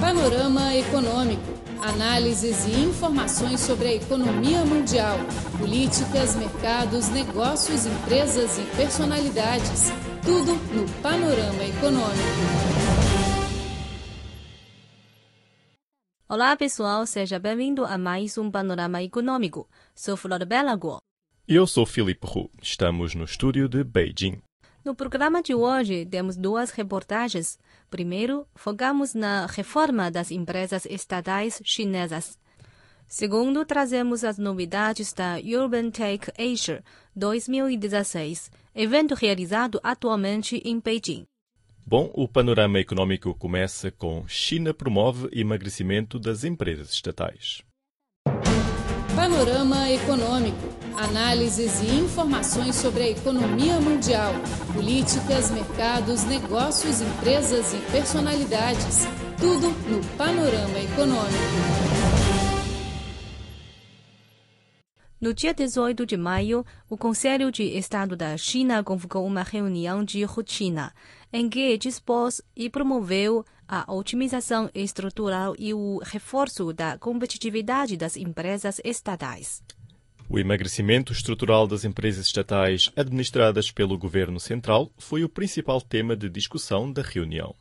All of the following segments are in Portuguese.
Panorama Econômico. Análises e informações sobre a economia mundial, políticas, mercados, negócios, empresas e personalidades. Tudo no Panorama Econômico. Olá, pessoal, seja bem-vindo a mais um Panorama Econômico. Sou Flor Belago. Eu sou Filipe Hu. Estamos no estúdio de Beijing. No programa de hoje, temos duas reportagens. Primeiro, focamos na reforma das empresas estatais chinesas. Segundo, trazemos as novidades da Urban Tech Asia 2016, evento realizado atualmente em Beijing. Bom, o panorama econômico começa com China promove emagrecimento das empresas estatais. Panorama Econômico. Análises e informações sobre a economia mundial, políticas, mercados, negócios, empresas e personalidades. Tudo no Panorama Econômico. No dia 18 de maio, o Conselho de Estado da China convocou uma reunião de rotina, em que dispôs e promoveu a otimização estrutural e o reforço da competitividade das empresas estatais. O emagrecimento estrutural das empresas estatais administradas pelo governo central foi o principal tema de discussão da reunião.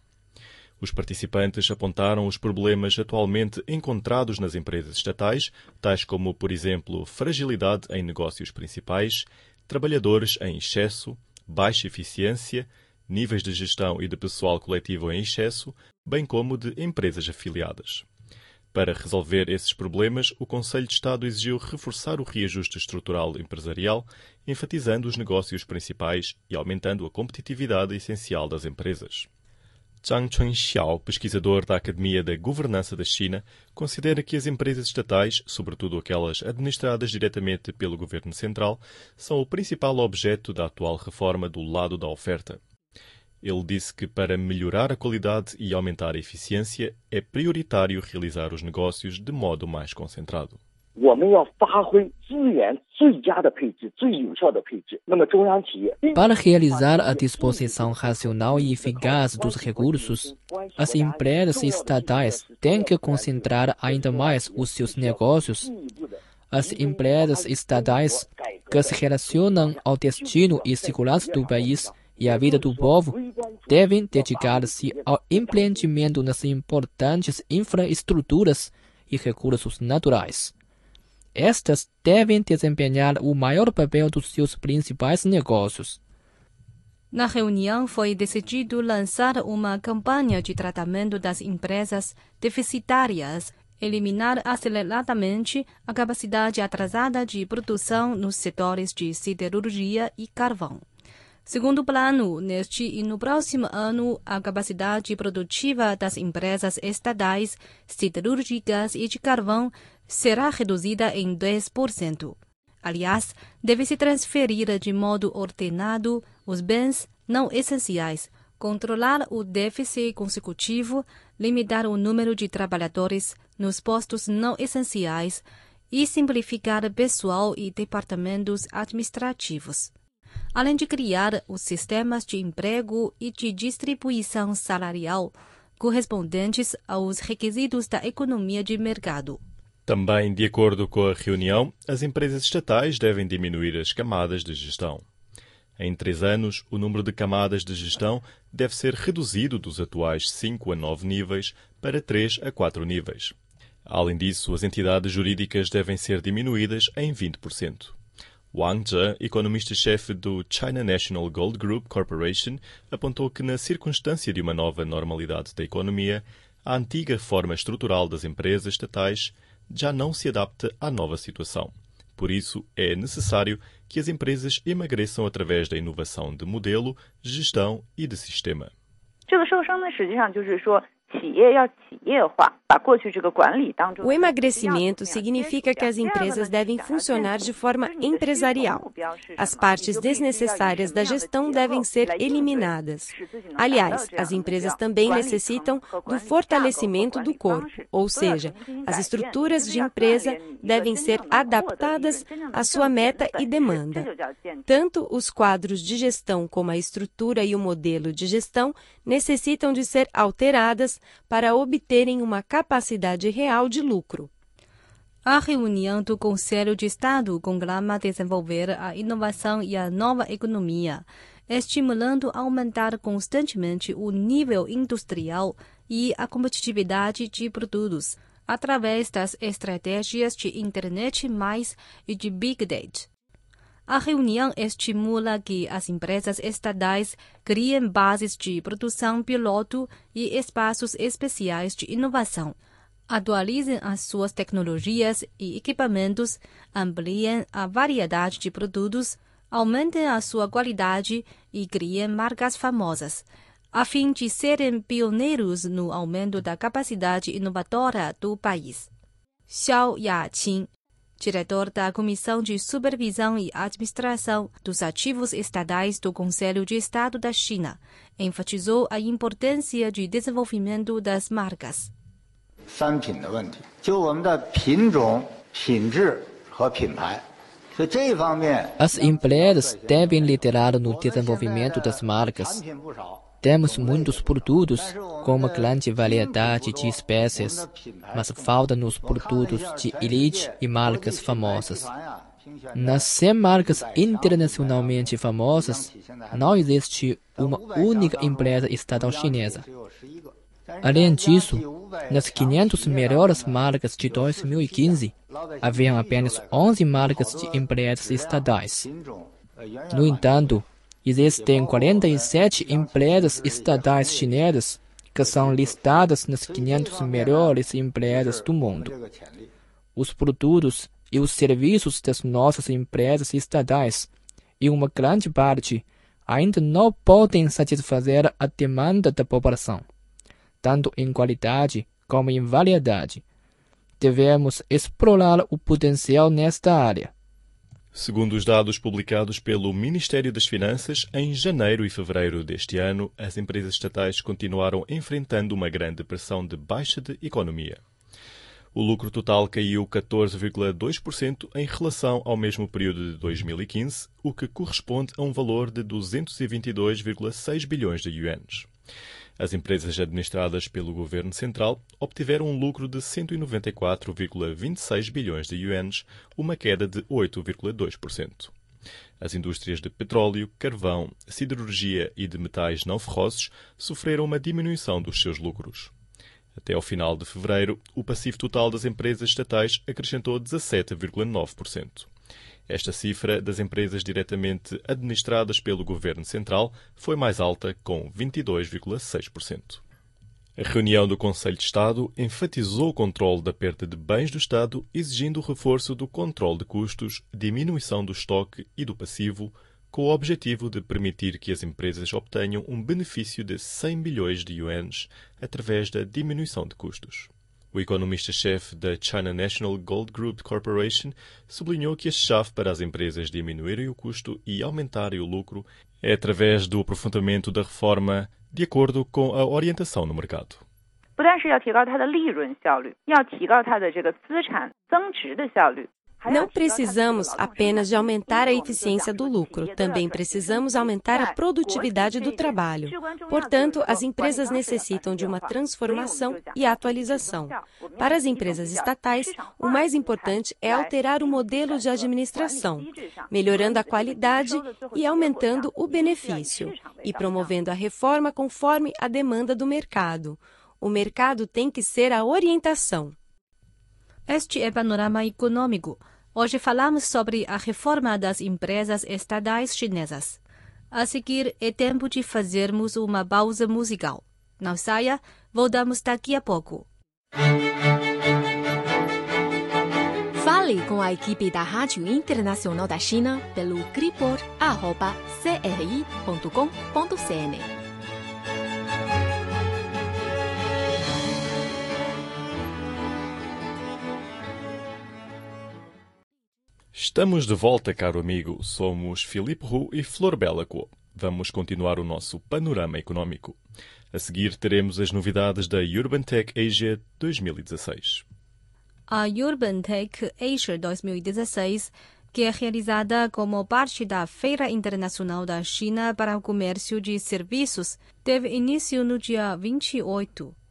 Os participantes apontaram os problemas atualmente encontrados nas empresas estatais, tais como, por exemplo, fragilidade em negócios principais, trabalhadores em excesso, baixa eficiência, níveis de gestão e de pessoal coletivo em excesso, bem como de empresas afiliadas. Para resolver esses problemas, o Conselho de Estado exigiu reforçar o reajuste estrutural empresarial, enfatizando os negócios principais e aumentando a competitividade essencial das empresas. Zhang Chunxiao, pesquisador da Academia da Governança da China, considera que as empresas estatais, sobretudo aquelas administradas diretamente pelo governo central, são o principal objeto da atual reforma do lado da oferta. Ele disse que para melhorar a qualidade e aumentar a eficiência é prioritário realizar os negócios de modo mais concentrado. Para realizar a disposição racional e eficaz dos recursos, as empresas estatais têm que concentrar ainda mais os seus negócios. As empresas estatais que se relacionam ao destino e segurança do país e à vida do povo devem dedicar-se ao empreendimento nas importantes infraestruturas e recursos naturais. Estas devem desempenhar o maior papel dos seus principais negócios. Na reunião foi decidido lançar uma campanha de tratamento das empresas deficitárias, eliminar aceleradamente a capacidade atrasada de produção nos setores de siderurgia e carvão. Segundo plano, neste e no próximo ano, a capacidade produtiva das empresas estatais siderúrgicas e de carvão será reduzida em 10%. Aliás, deve-se transferir de modo ordenado os bens não essenciais, controlar o déficit consecutivo, limitar o número de trabalhadores nos postos não essenciais e simplificar pessoal e departamentos administrativos além de criar os sistemas de emprego e de distribuição salarial correspondentes aos requisitos da economia de mercado. Também, de acordo com a reunião, as empresas estatais devem diminuir as camadas de gestão. Em três anos, o número de camadas de gestão deve ser reduzido dos atuais 5 a 9 níveis para 3 a 4 níveis. Além disso, as entidades jurídicas devem ser diminuídas em 20%. Wang Zhe, economista-chefe do China National Gold Group Corporation, apontou que, na circunstância de uma nova normalidade da economia, a antiga forma estrutural das empresas estatais já não se adapta à nova situação. Por isso, é necessário que as empresas emagreçam através da inovação de modelo, gestão e de sistema. 这个瘦身呢，实际上就是说 o emagrecimento significa que as empresas devem funcionar de forma empresarial. As partes desnecessárias da gestão devem ser eliminadas. Aliás, as empresas também necessitam do fortalecimento do corpo, ou seja, as estruturas de empresa devem ser adaptadas à sua meta e demanda. Tanto os quadros de gestão como a estrutura e o modelo de gestão necessitam de ser alteradas para obterem uma capacidade real de lucro. A reunião do Conselho de Estado conclama desenvolver a inovação e a nova economia, estimulando aumentar constantemente o nível industrial e a competitividade de produtos através das estratégias de internet mais e de big data. A reunião estimula que as empresas estatais criem bases de produção piloto e espaços especiais de inovação atualizem as suas tecnologias e equipamentos, ampliem a variedade de produtos, aumentem a sua qualidade e criem marcas famosas, a fim de serem pioneiros no aumento da capacidade inovadora do país. Xiao Yaqing, diretor da Comissão de Supervisão e Administração dos Ativos Estadais do Conselho de Estado da China, enfatizou a importância de desenvolvimento das marcas. As empresas devem liderar no desenvolvimento das marcas. Temos muitos produtos com uma grande variedade de espécies, mas faltam-nos produtos de elite e marcas famosas. Nas 100 marcas internacionalmente famosas, não existe uma única empresa estatal chinesa. Além disso, nas 500 melhores marcas de 2015, haviam apenas 11 marcas de empresas estatais. No entanto, existem 47 empresas estatais chinesas que são listadas nas 500 melhores empresas do mundo. Os produtos e os serviços das nossas empresas estatais, em uma grande parte, ainda não podem satisfazer a demanda da população tanto em qualidade como em variedade. Devemos explorar o potencial nesta área. Segundo os dados publicados pelo Ministério das Finanças, em janeiro e fevereiro deste ano, as empresas estatais continuaram enfrentando uma grande pressão de baixa de economia. O lucro total caiu 14,2% em relação ao mesmo período de 2015, o que corresponde a um valor de 222,6 bilhões de yuans. As empresas administradas pelo governo central obtiveram um lucro de 194,26 bilhões de yuans, uma queda de 8,2%. As indústrias de petróleo, carvão, siderurgia e de metais não ferrosos sofreram uma diminuição dos seus lucros. Até ao final de fevereiro, o passivo total das empresas estatais acrescentou 17,9%. Esta cifra das empresas diretamente administradas pelo Governo Central foi mais alta, com 22,6%. A reunião do Conselho de Estado enfatizou o controle da perda de bens do Estado, exigindo o reforço do controle de custos, diminuição do estoque e do passivo, com o objetivo de permitir que as empresas obtenham um benefício de 100 bilhões de yuans através da diminuição de custos. O economista-chefe da China National Gold Group Corporation sublinhou que a chave para as empresas diminuírem o custo e aumentarem o lucro é através do aprofundamento da reforma de acordo com a orientação no mercado. 不但是要提高它的利润效率，要提高它的这个资产增值的效率。 não precisamos apenas de aumentar a eficiência do lucro, também precisamos aumentar a produtividade do trabalho. Portanto, as empresas necessitam de uma transformação e atualização. Para as empresas estatais, o mais importante é alterar o modelo de administração, melhorando a qualidade e aumentando o benefício, e promovendo a reforma conforme a demanda do mercado. O mercado tem que ser a orientação. Este é panorama econômico. Hoje falamos sobre a reforma das empresas estatais chinesas. A seguir, é tempo de fazermos uma pausa musical. Não saia, voltamos daqui a pouco. Fale com a equipe da Rádio Internacional da China pelo cripor.cri.com.cn. Estamos de volta, caro amigo. Somos Filipe Ru e Flor Co. Vamos continuar o nosso panorama econômico. A seguir teremos as novidades da Urban Tech Asia 2016. A Urban Tech Asia 2016, que é realizada como parte da Feira Internacional da China para o Comércio de Serviços, teve início no dia 28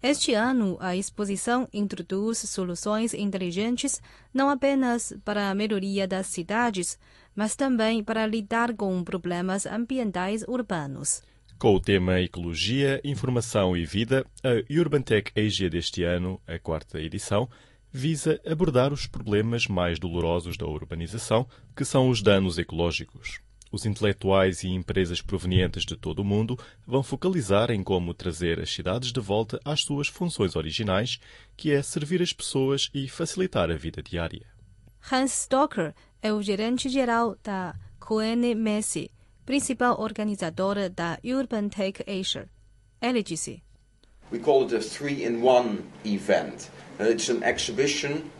Este ano, a exposição introduz soluções inteligentes não apenas para a melhoria das cidades, mas também para lidar com problemas ambientais urbanos. Com o tema Ecologia, Informação e Vida, a Urbantech Asia deste ano, a quarta edição, visa abordar os problemas mais dolorosos da urbanização, que são os danos ecológicos. Os intelectuais e empresas provenientes de todo o mundo vão focalizar em como trazer as cidades de volta às suas funções originais, que é servir as pessoas e facilitar a vida diária. Hans Stocker é o gerente-geral da Coene Messi, principal organizadora da Urban Tech Asia. Ele disse: We call it a three-in-one event. It's an exhibition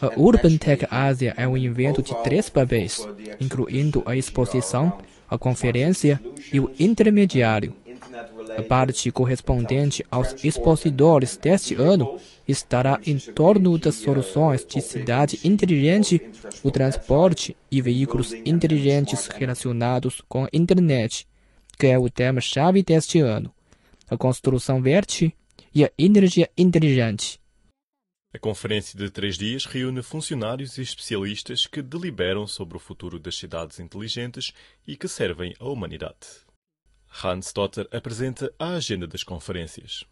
a Urban Tech Asia é um evento de três papéis, incluindo a exposição, a conferência e o intermediário. A parte correspondente aos expositores deste ano estará em torno das soluções de cidade inteligente, o transporte e veículos inteligentes relacionados com a internet, que é o tema-chave deste ano, a construção verde e a energia inteligente. A conferência de três dias reúne funcionários e especialistas que deliberam sobre o futuro das cidades inteligentes e que servem à humanidade. Hans Dotter apresenta a agenda das conferências.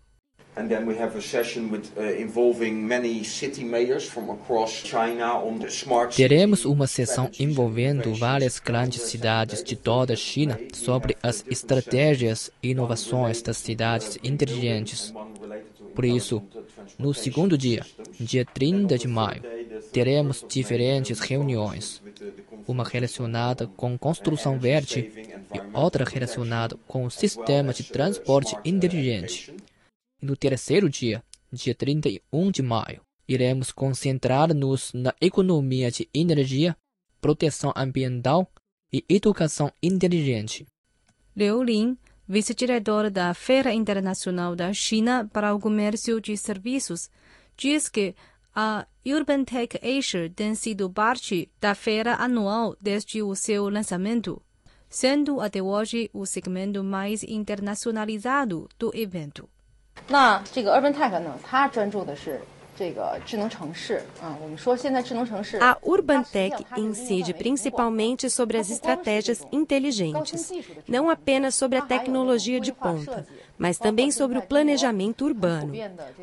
Teremos uma sessão envolvendo várias grandes cidades de toda a China sobre as estratégias e inovações das cidades inteligentes. Por isso, no segundo dia, dia 30 de maio, teremos diferentes reuniões. Uma relacionada com construção verde e outra relacionada com o sistema de transporte inteligente. E no terceiro dia, dia 31 de maio, iremos concentrar-nos na economia de energia, proteção ambiental e educação inteligente. Liu Lin vice-diretor da Feira Internacional da China para o Comércio de Serviços, diz que a Urban Tech Asia tem sido parte da feira anual desde o seu lançamento, sendo até hoje o segmento mais internacionalizado do evento. 那这个 Urban Tech 呢，它专注的是 a Urbantech incide principalmente sobre as estratégias inteligentes, não apenas sobre a tecnologia de ponta, mas também sobre o planejamento urbano,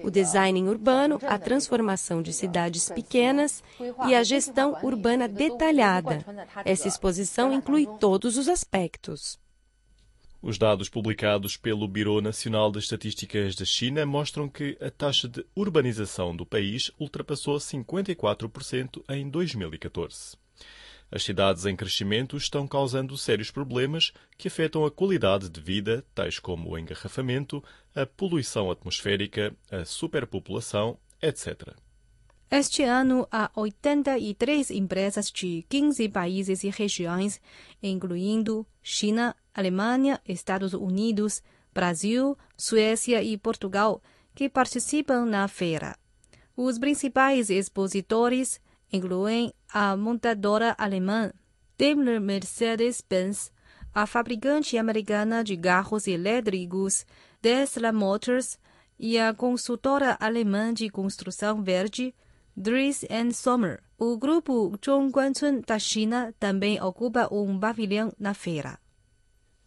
o design urbano, a transformação de cidades pequenas e a gestão urbana detalhada. Essa exposição inclui todos os aspectos. Os dados publicados pelo Biro Nacional de Estatísticas da China mostram que a taxa de urbanização do país ultrapassou 54% em 2014. As cidades em crescimento estão causando sérios problemas que afetam a qualidade de vida, tais como o engarrafamento, a poluição atmosférica, a superpopulação, etc. Este ano, há 83 empresas de 15 países e regiões, incluindo China, Alemanha, Estados Unidos, Brasil, Suécia e Portugal, que participam na feira. Os principais expositores incluem a montadora alemã Daimler Mercedes-Benz, a fabricante americana de carros elétricos Tesla Motors e a consultora alemã de construção verde Dries and Sommer. O grupo Zhongguancun da China também ocupa um pavilhão na feira.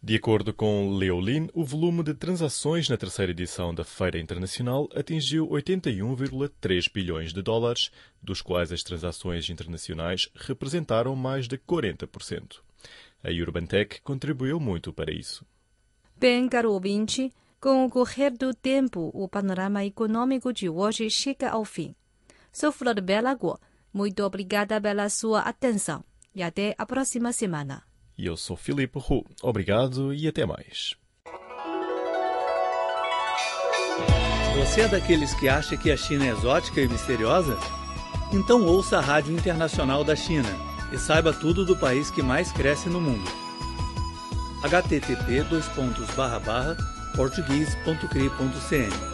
De acordo com Leolin, o volume de transações na terceira edição da Feira Internacional atingiu 81,3 bilhões de dólares, dos quais as transações internacionais representaram mais de 40%. A Urbantech contribuiu muito para isso. Bem, caro ouvinte, com o correr do tempo, o panorama econômico de hoje chega ao fim. Sou Flor Bela Guo. Muito obrigada pela sua atenção e até a próxima semana. E eu sou Filipe Hu. Obrigado e até mais. Você é daqueles que acha que a China é exótica e misteriosa? Então ouça a Rádio Internacional da China e saiba tudo do país que mais cresce no mundo. http português.cri.cn